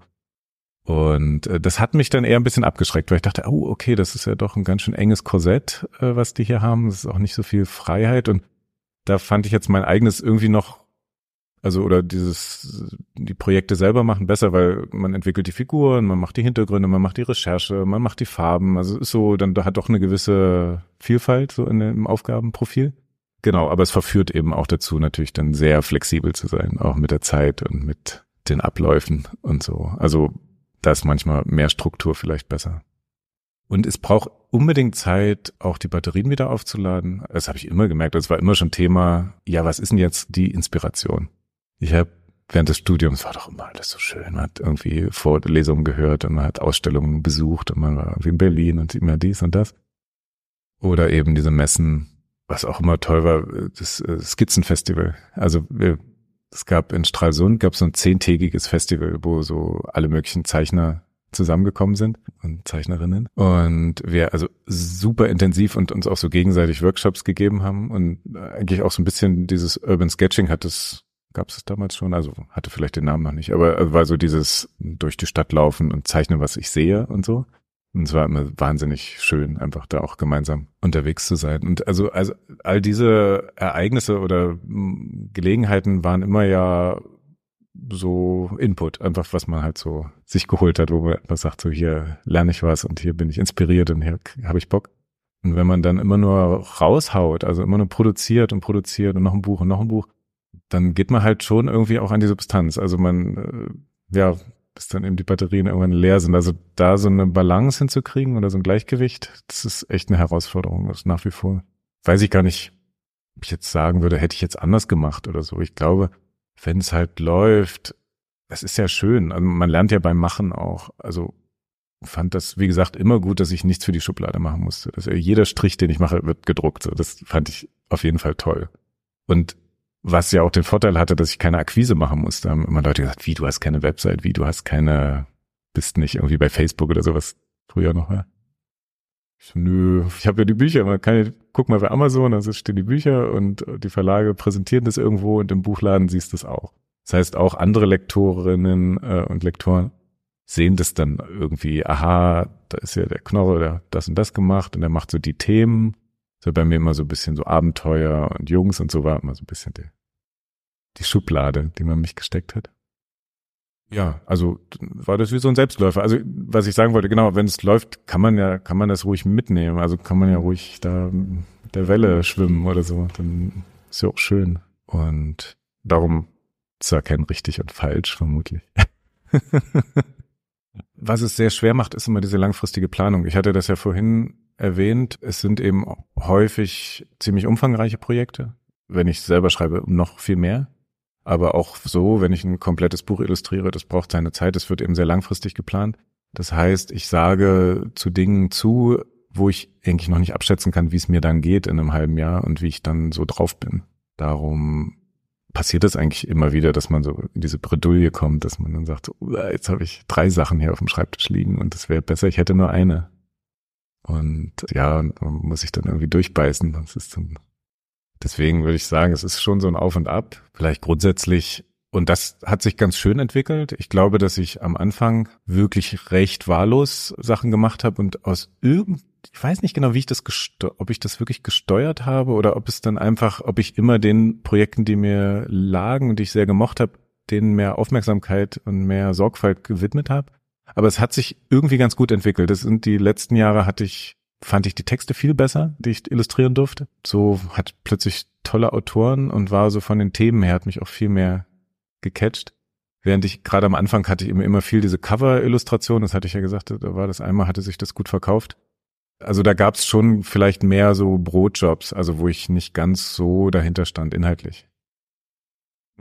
Und äh, das hat mich dann eher ein bisschen abgeschreckt, weil ich dachte, oh, okay, das ist ja doch ein ganz schön enges Korsett, äh, was die hier haben. Es ist auch nicht so viel Freiheit. Und da fand ich jetzt mein eigenes irgendwie noch, also oder dieses, die Projekte selber machen besser, weil man entwickelt die Figuren, man macht die Hintergründe, man macht die Recherche, man macht die Farben. Also ist so, dann da hat doch eine gewisse Vielfalt so in dem Aufgabenprofil. Genau, aber es verführt eben auch dazu, natürlich dann sehr flexibel zu sein, auch mit der Zeit und mit den Abläufen und so. Also da ist manchmal mehr Struktur vielleicht besser. Und es braucht unbedingt Zeit, auch die Batterien wieder aufzuladen. Das habe ich immer gemerkt. Das war immer schon Thema, ja, was ist denn jetzt die Inspiration? Ich habe während des Studiums war doch immer alles so schön. Man hat irgendwie Vorlesungen gehört und man hat Ausstellungen besucht und man war irgendwie in Berlin und immer dies und das. Oder eben diese Messen, was auch immer toll war, das äh, Skizzenfestival. Also es gab in Stralsund gab so ein zehntägiges Festival, wo so alle möglichen Zeichner zusammengekommen sind und Zeichnerinnen und wir also super intensiv und uns auch so gegenseitig Workshops gegeben haben und eigentlich auch so ein bisschen dieses Urban Sketching hat es gab es damals schon, also hatte vielleicht den Namen noch nicht, aber war so dieses durch die Stadt laufen und zeichnen, was ich sehe und so. Und es war immer wahnsinnig schön, einfach da auch gemeinsam unterwegs zu sein. Und also, also all diese Ereignisse oder Gelegenheiten waren immer ja so Input, einfach was man halt so sich geholt hat, wo man sagt, so hier lerne ich was und hier bin ich inspiriert und hier habe ich Bock. Und wenn man dann immer nur raushaut, also immer nur produziert und produziert und noch ein Buch und noch ein Buch, dann geht man halt schon irgendwie auch an die Substanz. Also man, äh, ja, bis dann eben die Batterien irgendwann leer sind. Also da so eine Balance hinzukriegen oder so ein Gleichgewicht, das ist echt eine Herausforderung. Das ist nach wie vor, weiß ich gar nicht, ob ich jetzt sagen würde, hätte ich jetzt anders gemacht oder so. Ich glaube, wenn es halt läuft, das ist ja schön. Also man lernt ja beim Machen auch. Also fand das, wie gesagt, immer gut, dass ich nichts für die Schublade machen musste. Dass jeder Strich, den ich mache, wird gedruckt. So, das fand ich auf jeden Fall toll. Und was ja auch den Vorteil hatte, dass ich keine Akquise machen musste. haben immer Leute gesagt, wie, du hast keine Website, wie, du hast keine, bist nicht irgendwie bei Facebook oder sowas früher noch war. Ich so, nö, ich habe ja die Bücher, man kann ja, guck mal bei Amazon, also stehen die Bücher und die Verlage präsentieren das irgendwo und im Buchladen siehst du es auch. Das heißt, auch andere Lektorinnen äh, und Lektoren sehen das dann irgendwie, aha, da ist ja der Knorre, der hat das und das gemacht und der macht so die Themen. So bei mir immer so ein bisschen so Abenteuer und Jungs und so war immer so ein bisschen die, die Schublade, die man mich gesteckt hat. Ja, also war das wie so ein Selbstläufer. Also was ich sagen wollte, genau, wenn es läuft, kann man ja, kann man das ruhig mitnehmen. Also kann man ja ruhig da mit der Welle schwimmen oder so. Dann ist ja auch schön. Und darum ja kein richtig und falsch, vermutlich. was es sehr schwer macht, ist immer diese langfristige Planung. Ich hatte das ja vorhin erwähnt. Es sind eben häufig ziemlich umfangreiche Projekte. Wenn ich selber schreibe, noch viel mehr. Aber auch so, wenn ich ein komplettes Buch illustriere, das braucht seine Zeit, es wird eben sehr langfristig geplant. Das heißt, ich sage zu Dingen zu, wo ich eigentlich noch nicht abschätzen kann, wie es mir dann geht in einem halben Jahr und wie ich dann so drauf bin. Darum passiert es eigentlich immer wieder, dass man so in diese Bredouille kommt, dass man dann sagt, so, jetzt habe ich drei Sachen hier auf dem Schreibtisch liegen und es wäre besser, ich hätte nur eine. Und ja, muss ich dann irgendwie durchbeißen. Das ist dann Deswegen würde ich sagen, es ist schon so ein Auf und Ab. Vielleicht grundsätzlich und das hat sich ganz schön entwickelt. Ich glaube, dass ich am Anfang wirklich recht wahllos Sachen gemacht habe und aus irgend, ich weiß nicht genau, wie ich das ob ich das wirklich gesteuert habe oder ob es dann einfach, ob ich immer den Projekten, die mir lagen und die ich sehr gemocht habe, denen mehr Aufmerksamkeit und mehr Sorgfalt gewidmet habe. Aber es hat sich irgendwie ganz gut entwickelt. Das sind die letzten Jahre hatte ich fand ich die Texte viel besser, die ich illustrieren durfte. So hat plötzlich tolle Autoren und war so von den Themen her, hat mich auch viel mehr gecatcht. Während ich gerade am Anfang hatte ich immer, immer viel diese Cover-Illustration, das hatte ich ja gesagt, da war das einmal, hatte sich das gut verkauft. Also da gab es schon vielleicht mehr so Brotjobs, also wo ich nicht ganz so dahinter stand, inhaltlich.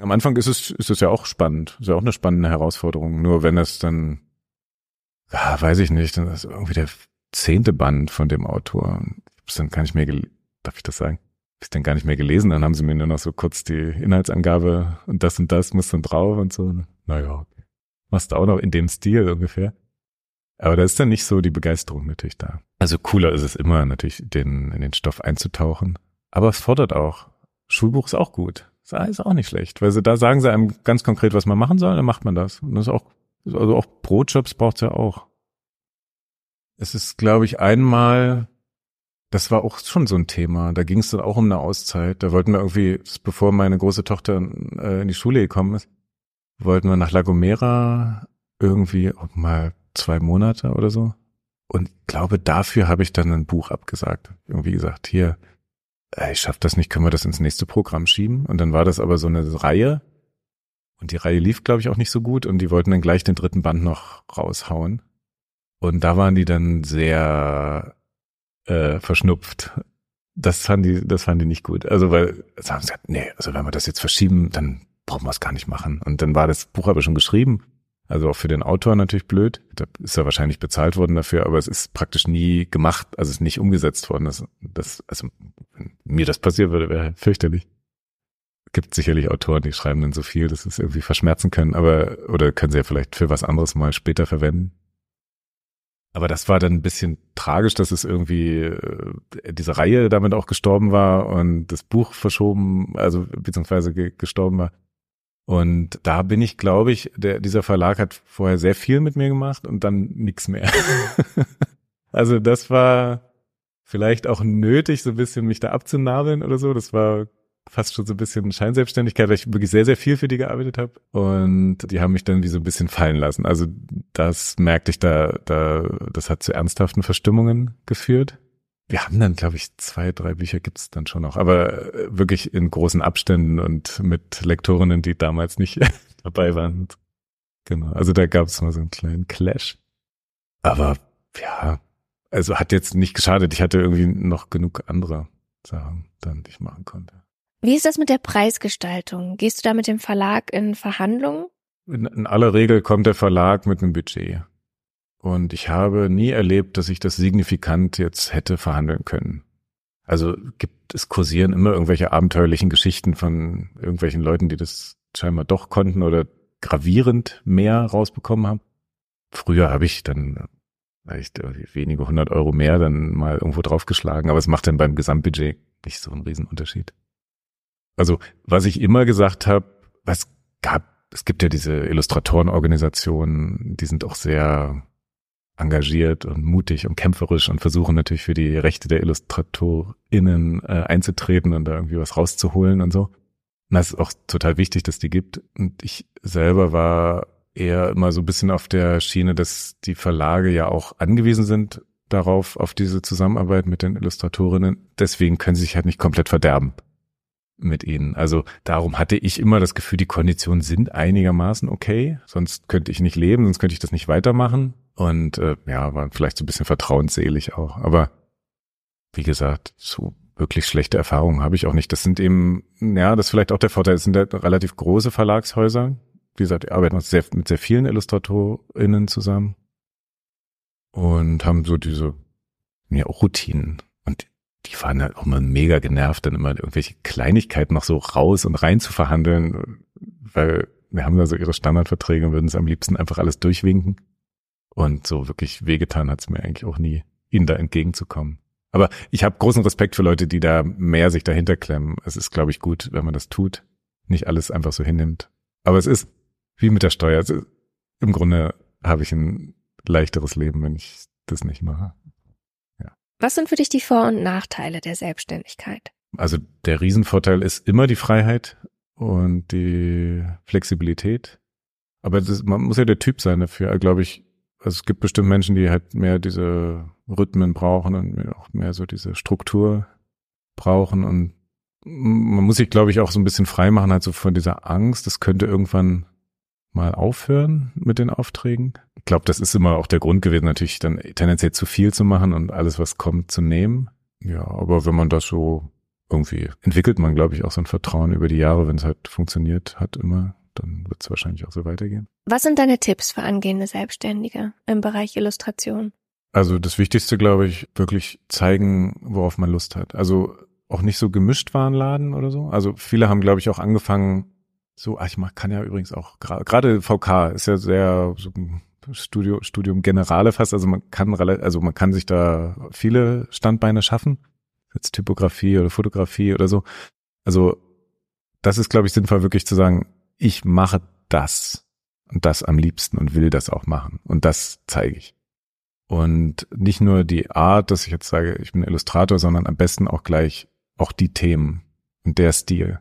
Am Anfang ist es, ist es ja auch spannend, ist ja auch eine spannende Herausforderung. Nur wenn es dann, ja, weiß ich nicht, dann ist irgendwie der zehnte Band von dem Autor. Ich hab's dann gar nicht mehr, darf ich das sagen? Hab ich dann gar nicht mehr gelesen. Dann haben sie mir nur noch so kurz die Inhaltsangabe und das und das muss dann drauf und so. Naja, okay. Machst du auch noch in dem Stil ungefähr. Aber da ist dann nicht so die Begeisterung natürlich da. Also cooler ist es immer natürlich, den, in den Stoff einzutauchen. Aber es fordert auch. Schulbuch ist auch gut. Ist auch nicht schlecht. Weil sie, da sagen sie einem ganz konkret, was man machen soll, dann macht man das. Und das ist auch, also auch Brotjobs braucht's ja auch. Es ist, glaube ich, einmal, das war auch schon so ein Thema. Da ging es dann auch um eine Auszeit. Da wollten wir irgendwie, bevor meine große Tochter äh, in die Schule gekommen ist, wollten wir nach La Gomera irgendwie auch mal zwei Monate oder so. Und glaube, dafür habe ich dann ein Buch abgesagt. Irgendwie gesagt, hier, ich schaff das nicht, können wir das ins nächste Programm schieben? Und dann war das aber so eine Reihe. Und die Reihe lief, glaube ich, auch nicht so gut. Und die wollten dann gleich den dritten Band noch raushauen. Und da waren die dann sehr äh, verschnupft. Das fanden die, das fanden die nicht gut. Also weil, also haben sie gesagt, nee, also wenn wir das jetzt verschieben, dann brauchen wir es gar nicht machen. Und dann war das Buch aber schon geschrieben. Also auch für den Autor natürlich blöd. Da ist er wahrscheinlich bezahlt worden dafür, aber es ist praktisch nie gemacht, also es ist nicht umgesetzt worden. Das, das, also wenn mir das passieren würde, wäre fürchterlich. Gibt sicherlich Autoren, die schreiben dann so viel, dass sie es irgendwie verschmerzen können, aber oder können sie ja vielleicht für was anderes mal später verwenden. Aber das war dann ein bisschen tragisch, dass es irgendwie äh, diese Reihe damit auch gestorben war und das Buch verschoben, also beziehungsweise ge gestorben war. Und da bin ich, glaube ich, der, dieser Verlag hat vorher sehr viel mit mir gemacht und dann nichts mehr. also das war vielleicht auch nötig, so ein bisschen mich da abzunabeln oder so. Das war fast schon so ein bisschen Scheinselbstständigkeit, weil ich wirklich sehr, sehr viel für die gearbeitet habe. Und die haben mich dann wie so ein bisschen fallen lassen. Also das merkte ich da, da, das hat zu ernsthaften Verstimmungen geführt. Wir haben dann, glaube ich, zwei, drei Bücher gibt's dann schon noch, aber äh, wirklich in großen Abständen und mit Lektorinnen, die damals nicht dabei waren. Genau. Also da gab's mal so einen kleinen Clash. Aber ja, also hat jetzt nicht geschadet. Ich hatte irgendwie noch genug andere Sachen, dann die ich machen konnte. Wie ist das mit der Preisgestaltung? Gehst du da mit dem Verlag in Verhandlungen? In, in aller Regel kommt der Verlag mit einem Budget. Und ich habe nie erlebt, dass ich das signifikant jetzt hätte verhandeln können. Also gibt es kursieren immer irgendwelche abenteuerlichen Geschichten von irgendwelchen Leuten, die das scheinbar doch konnten oder gravierend mehr rausbekommen haben. Früher habe ich dann vielleicht wenige hundert Euro mehr dann mal irgendwo draufgeschlagen, aber es macht dann beim Gesamtbudget nicht so einen Riesenunterschied. Also, was ich immer gesagt habe, was gab, es gibt ja diese Illustratorenorganisationen, die sind auch sehr engagiert und mutig und kämpferisch und versuchen natürlich für die Rechte der IllustratorInnen äh, einzutreten und da irgendwie was rauszuholen und so. Und das ist auch total wichtig, dass die gibt. Und ich selber war eher immer so ein bisschen auf der Schiene, dass die Verlage ja auch angewiesen sind darauf, auf diese Zusammenarbeit mit den Illustratorinnen. Deswegen können sie sich halt nicht komplett verderben mit ihnen. Also darum hatte ich immer das Gefühl, die Konditionen sind einigermaßen okay. Sonst könnte ich nicht leben, sonst könnte ich das nicht weitermachen. Und äh, ja, war vielleicht so ein bisschen vertrauensselig auch. Aber wie gesagt, so wirklich schlechte Erfahrungen habe ich auch nicht. Das sind eben, ja, das ist vielleicht auch der Vorteil. Es sind halt relativ große Verlagshäuser. Wie gesagt, wir arbeiten sehr, mit sehr vielen IllustratorInnen zusammen und haben so diese, ja, auch Routinen. Die waren halt auch immer mega genervt, dann immer irgendwelche Kleinigkeiten noch so raus und rein zu verhandeln, weil wir haben da so ihre Standardverträge und würden es am liebsten einfach alles durchwinken. Und so wirklich wehgetan hat es mir eigentlich auch nie, ihnen da entgegenzukommen. Aber ich habe großen Respekt für Leute, die da mehr sich dahinter klemmen. Es ist, glaube ich, gut, wenn man das tut, nicht alles einfach so hinnimmt. Aber es ist wie mit der Steuer. Also Im Grunde habe ich ein leichteres Leben, wenn ich das nicht mache. Was sind für dich die Vor- und Nachteile der Selbstständigkeit? Also der Riesenvorteil ist immer die Freiheit und die Flexibilität. Aber das, man muss ja der Typ sein dafür, glaube ich. Also es gibt bestimmt Menschen, die halt mehr diese Rhythmen brauchen und auch mehr so diese Struktur brauchen und man muss sich, glaube ich, auch so ein bisschen frei machen, halt so von dieser Angst. Das könnte irgendwann mal aufhören mit den Aufträgen. Ich glaube, das ist immer auch der Grund gewesen, natürlich dann tendenziell zu viel zu machen und alles, was kommt, zu nehmen. Ja, aber wenn man das so irgendwie entwickelt man, glaube ich, auch so ein Vertrauen über die Jahre, wenn es halt funktioniert hat immer, dann wird es wahrscheinlich auch so weitergehen. Was sind deine Tipps für angehende Selbstständige im Bereich Illustration? Also das Wichtigste, glaube ich, wirklich zeigen, worauf man Lust hat. Also auch nicht so gemischt Warenladen oder so. Also viele haben, glaube ich, auch angefangen, so, ach, ich mach, kann ja übrigens auch gerade VK ist ja sehr so Studio, Studium Generale fast, also man kann also man kann sich da viele Standbeine schaffen, jetzt Typografie oder Fotografie oder so. Also das ist, glaube ich, sinnvoll, wirklich zu sagen, ich mache das und das am liebsten und will das auch machen und das zeige ich. Und nicht nur die Art, dass ich jetzt sage, ich bin Illustrator, sondern am besten auch gleich auch die Themen und der Stil.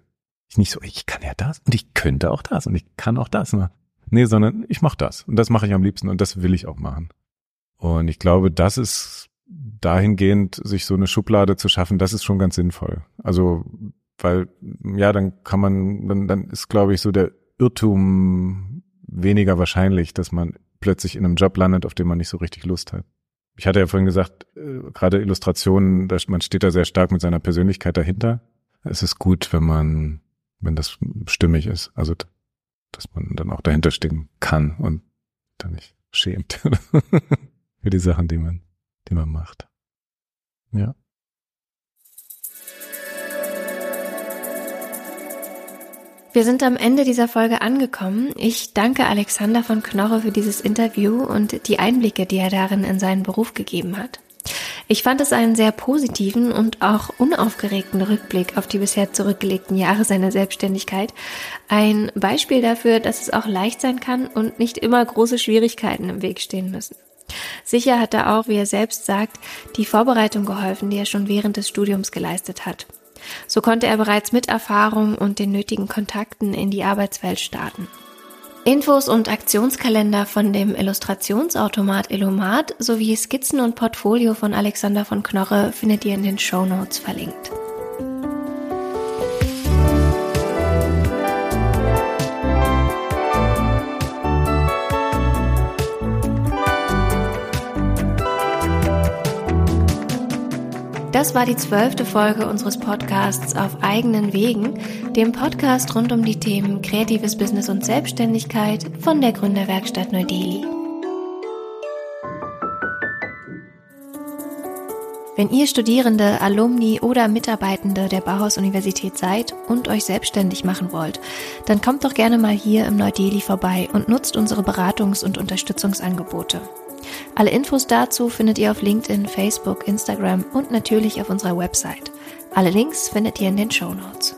Ich nicht so, ich kann ja das und ich könnte auch das und ich kann auch das. Ne? Nee, sondern ich mache das und das mache ich am liebsten und das will ich auch machen. Und ich glaube, das ist dahingehend, sich so eine Schublade zu schaffen, das ist schon ganz sinnvoll. Also, weil, ja, dann kann man, dann, dann ist, glaube ich, so der Irrtum weniger wahrscheinlich, dass man plötzlich in einem Job landet, auf den man nicht so richtig Lust hat. Ich hatte ja vorhin gesagt, äh, gerade Illustrationen, man steht da sehr stark mit seiner Persönlichkeit dahinter. Es ist gut, wenn man wenn das stimmig ist. Also, dass man dann auch dahinter stehen kann und dann nicht schämt für die Sachen, die man, die man macht. Ja. Wir sind am Ende dieser Folge angekommen. Ich danke Alexander von Knorre für dieses Interview und die Einblicke, die er darin in seinen Beruf gegeben hat. Ich fand es einen sehr positiven und auch unaufgeregten Rückblick auf die bisher zurückgelegten Jahre seiner Selbstständigkeit. Ein Beispiel dafür, dass es auch leicht sein kann und nicht immer große Schwierigkeiten im Weg stehen müssen. Sicher hat er auch, wie er selbst sagt, die Vorbereitung geholfen, die er schon während des Studiums geleistet hat. So konnte er bereits mit Erfahrung und den nötigen Kontakten in die Arbeitswelt starten. Infos und Aktionskalender von dem Illustrationsautomat Illumat sowie Skizzen und Portfolio von Alexander von Knorre findet ihr in den Show Notes verlinkt. Das war die zwölfte Folge unseres Podcasts Auf eigenen Wegen, dem Podcast rund um die Themen kreatives Business und Selbstständigkeit von der Gründerwerkstatt Neu-Delhi. Wenn ihr Studierende, Alumni oder Mitarbeitende der Bauhaus-Universität seid und euch selbstständig machen wollt, dann kommt doch gerne mal hier im Neu-Delhi vorbei und nutzt unsere Beratungs- und Unterstützungsangebote. Alle Infos dazu findet ihr auf LinkedIn, Facebook, Instagram und natürlich auf unserer Website. Alle Links findet ihr in den Show Notes.